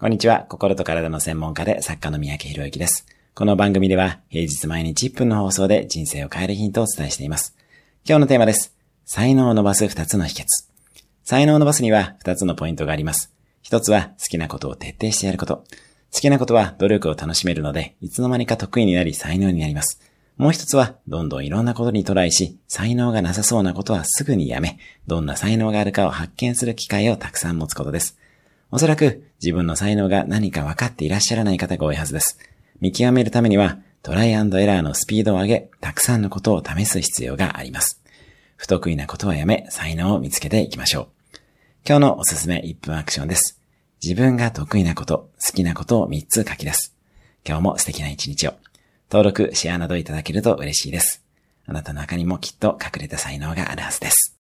こんにちは。心と体の専門家で作家の三宅博之です。この番組では平日毎日1分の放送で人生を変えるヒントをお伝えしています。今日のテーマです。才能を伸ばす2つの秘訣。才能を伸ばすには2つのポイントがあります。1つは好きなことを徹底してやること。好きなことは努力を楽しめるので、いつの間にか得意になり才能になります。もう一つは、どんどんいろんなことにトライし、才能がなさそうなことはすぐにやめ、どんな才能があるかを発見する機会をたくさん持つことです。おそらく自分の才能が何か分かっていらっしゃらない方が多いはずです。見極めるためにはトライアンドエラーのスピードを上げ、たくさんのことを試す必要があります。不得意なことはやめ、才能を見つけていきましょう。今日のおすすめ1分アクションです。自分が得意なこと、好きなことを3つ書き出す。今日も素敵な一日を。登録、シェアなどいただけると嬉しいです。あなたの中にもきっと隠れた才能があるはずです。